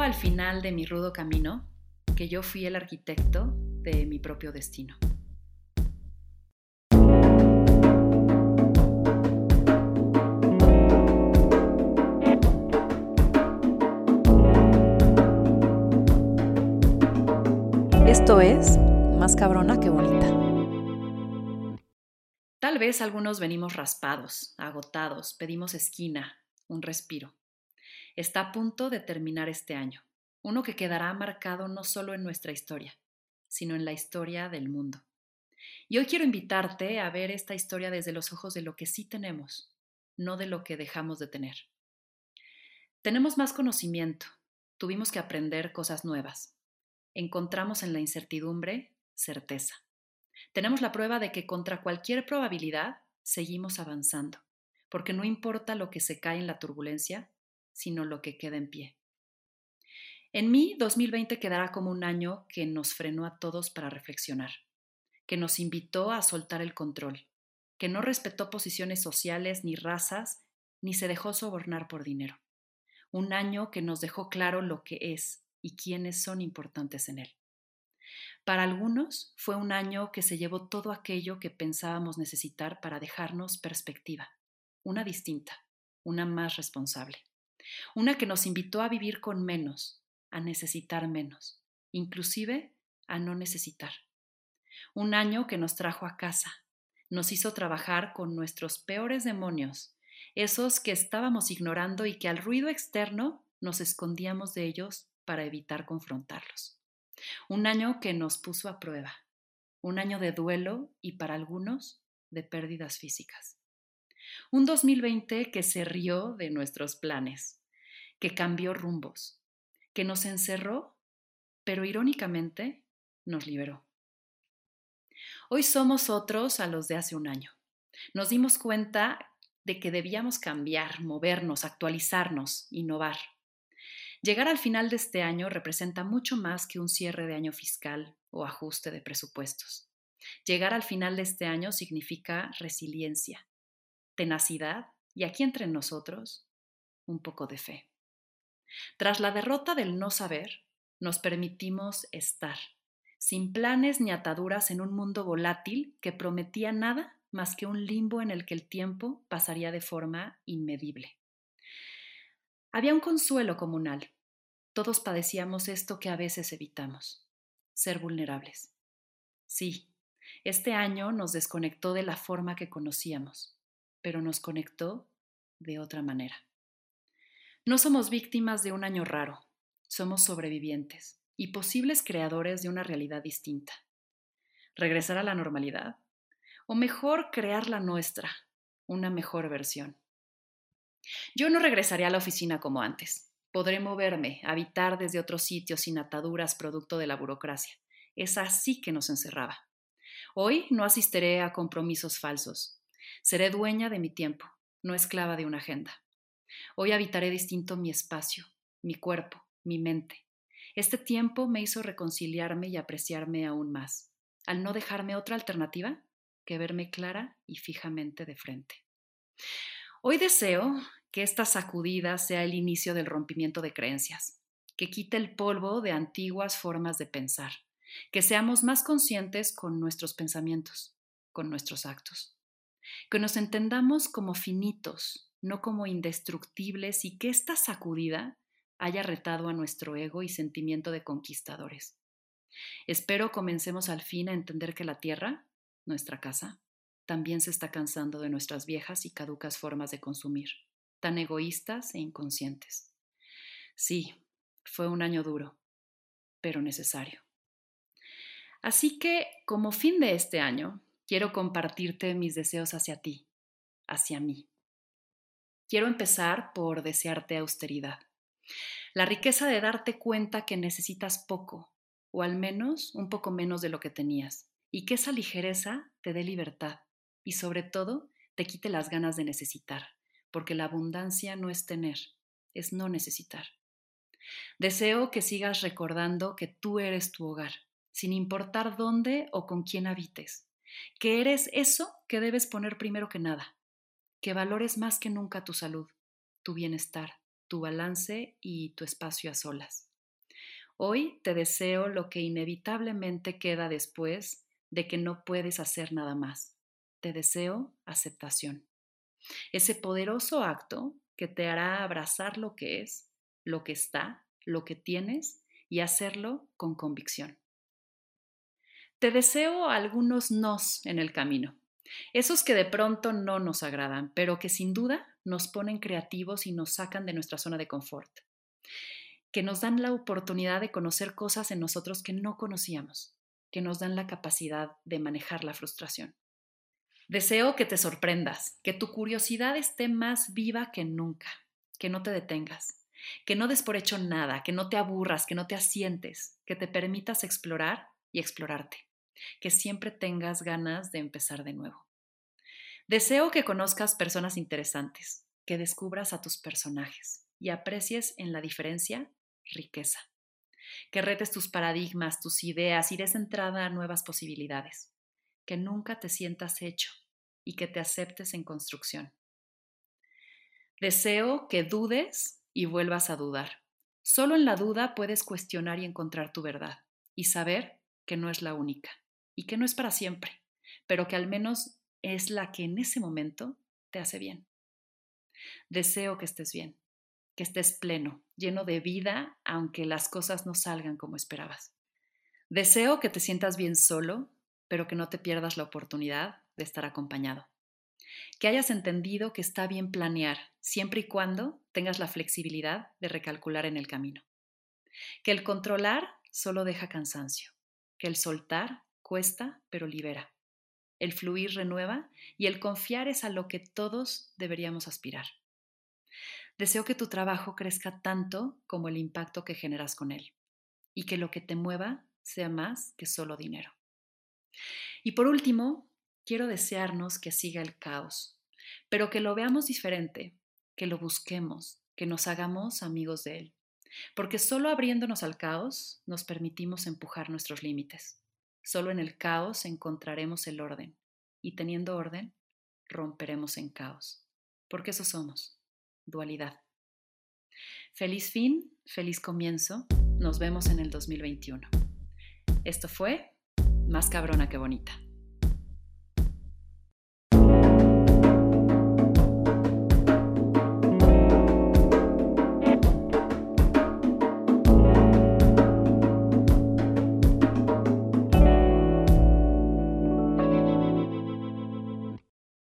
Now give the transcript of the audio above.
Creo al final de mi rudo camino que yo fui el arquitecto de mi propio destino. Esto es Más cabrona que bonita. Tal vez algunos venimos raspados, agotados, pedimos esquina, un respiro. Está a punto de terminar este año, uno que quedará marcado no solo en nuestra historia, sino en la historia del mundo. Y hoy quiero invitarte a ver esta historia desde los ojos de lo que sí tenemos, no de lo que dejamos de tener. Tenemos más conocimiento, tuvimos que aprender cosas nuevas, encontramos en la incertidumbre certeza. Tenemos la prueba de que contra cualquier probabilidad seguimos avanzando, porque no importa lo que se cae en la turbulencia, sino lo que queda en pie. En mí, 2020 quedará como un año que nos frenó a todos para reflexionar, que nos invitó a soltar el control, que no respetó posiciones sociales ni razas, ni se dejó sobornar por dinero. Un año que nos dejó claro lo que es y quiénes son importantes en él. Para algunos fue un año que se llevó todo aquello que pensábamos necesitar para dejarnos perspectiva, una distinta, una más responsable, una que nos invitó a vivir con menos, a necesitar menos, inclusive a no necesitar. Un año que nos trajo a casa, nos hizo trabajar con nuestros peores demonios, esos que estábamos ignorando y que al ruido externo nos escondíamos de ellos para evitar confrontarlos. Un año que nos puso a prueba, un año de duelo y para algunos de pérdidas físicas. Un 2020 que se rió de nuestros planes, que cambió rumbos, que nos encerró, pero irónicamente nos liberó. Hoy somos otros a los de hace un año. Nos dimos cuenta de que debíamos cambiar, movernos, actualizarnos, innovar. Llegar al final de este año representa mucho más que un cierre de año fiscal o ajuste de presupuestos. Llegar al final de este año significa resiliencia, tenacidad y aquí entre nosotros, un poco de fe. Tras la derrota del no saber, nos permitimos estar, sin planes ni ataduras en un mundo volátil que prometía nada más que un limbo en el que el tiempo pasaría de forma inmedible. Había un consuelo comunal. Todos padecíamos esto que a veces evitamos, ser vulnerables. Sí, este año nos desconectó de la forma que conocíamos, pero nos conectó de otra manera. No somos víctimas de un año raro, somos sobrevivientes y posibles creadores de una realidad distinta. ¿Regresar a la normalidad? O mejor, crear la nuestra, una mejor versión. Yo no regresaré a la oficina como antes. Podré moverme, habitar desde otros sitios sin ataduras producto de la burocracia. Es así que nos encerraba. Hoy no asistiré a compromisos falsos. Seré dueña de mi tiempo, no esclava de una agenda. Hoy habitaré distinto mi espacio, mi cuerpo, mi mente. Este tiempo me hizo reconciliarme y apreciarme aún más, al no dejarme otra alternativa que verme clara y fijamente de frente. Hoy deseo que esta sacudida sea el inicio del rompimiento de creencias, que quite el polvo de antiguas formas de pensar, que seamos más conscientes con nuestros pensamientos, con nuestros actos, que nos entendamos como finitos, no como indestructibles y que esta sacudida haya retado a nuestro ego y sentimiento de conquistadores. Espero comencemos al fin a entender que la tierra, nuestra casa, también se está cansando de nuestras viejas y caducas formas de consumir, tan egoístas e inconscientes. Sí, fue un año duro, pero necesario. Así que, como fin de este año, quiero compartirte mis deseos hacia ti, hacia mí. Quiero empezar por desearte austeridad, la riqueza de darte cuenta que necesitas poco, o al menos un poco menos de lo que tenías, y que esa ligereza te dé libertad, y sobre todo te quite las ganas de necesitar, porque la abundancia no es tener, es no necesitar. Deseo que sigas recordando que tú eres tu hogar, sin importar dónde o con quién habites, que eres eso que debes poner primero que nada, que valores más que nunca tu salud, tu bienestar, tu balance y tu espacio a solas. Hoy te deseo lo que inevitablemente queda después de que no puedes hacer nada más. Te deseo aceptación. Ese poderoso acto que te hará abrazar lo que es, lo que está, lo que tienes y hacerlo con convicción. Te deseo algunos nos en el camino, esos que de pronto no nos agradan, pero que sin duda nos ponen creativos y nos sacan de nuestra zona de confort, que nos dan la oportunidad de conocer cosas en nosotros que no conocíamos, que nos dan la capacidad de manejar la frustración. Deseo que te sorprendas, que tu curiosidad esté más viva que nunca, que no te detengas, que no des por hecho nada, que no te aburras, que no te asientes, que te permitas explorar y explorarte, que siempre tengas ganas de empezar de nuevo. Deseo que conozcas personas interesantes, que descubras a tus personajes y aprecies en la diferencia riqueza, que retes tus paradigmas, tus ideas y des entrada a nuevas posibilidades, que nunca te sientas hecho y que te aceptes en construcción. Deseo que dudes y vuelvas a dudar. Solo en la duda puedes cuestionar y encontrar tu verdad y saber que no es la única y que no es para siempre, pero que al menos es la que en ese momento te hace bien. Deseo que estés bien, que estés pleno, lleno de vida, aunque las cosas no salgan como esperabas. Deseo que te sientas bien solo, pero que no te pierdas la oportunidad de estar acompañado. Que hayas entendido que está bien planear, siempre y cuando tengas la flexibilidad de recalcular en el camino. Que el controlar solo deja cansancio. Que el soltar cuesta, pero libera. El fluir renueva y el confiar es a lo que todos deberíamos aspirar. Deseo que tu trabajo crezca tanto como el impacto que generas con él y que lo que te mueva sea más que solo dinero. Y por último, quiero desearnos que siga el caos, pero que lo veamos diferente, que lo busquemos, que nos hagamos amigos de él, porque solo abriéndonos al caos nos permitimos empujar nuestros límites. Solo en el caos encontraremos el orden y teniendo orden romperemos en caos, porque eso somos, dualidad. Feliz fin, feliz comienzo, nos vemos en el 2021. Esto fue Más cabrona que bonita.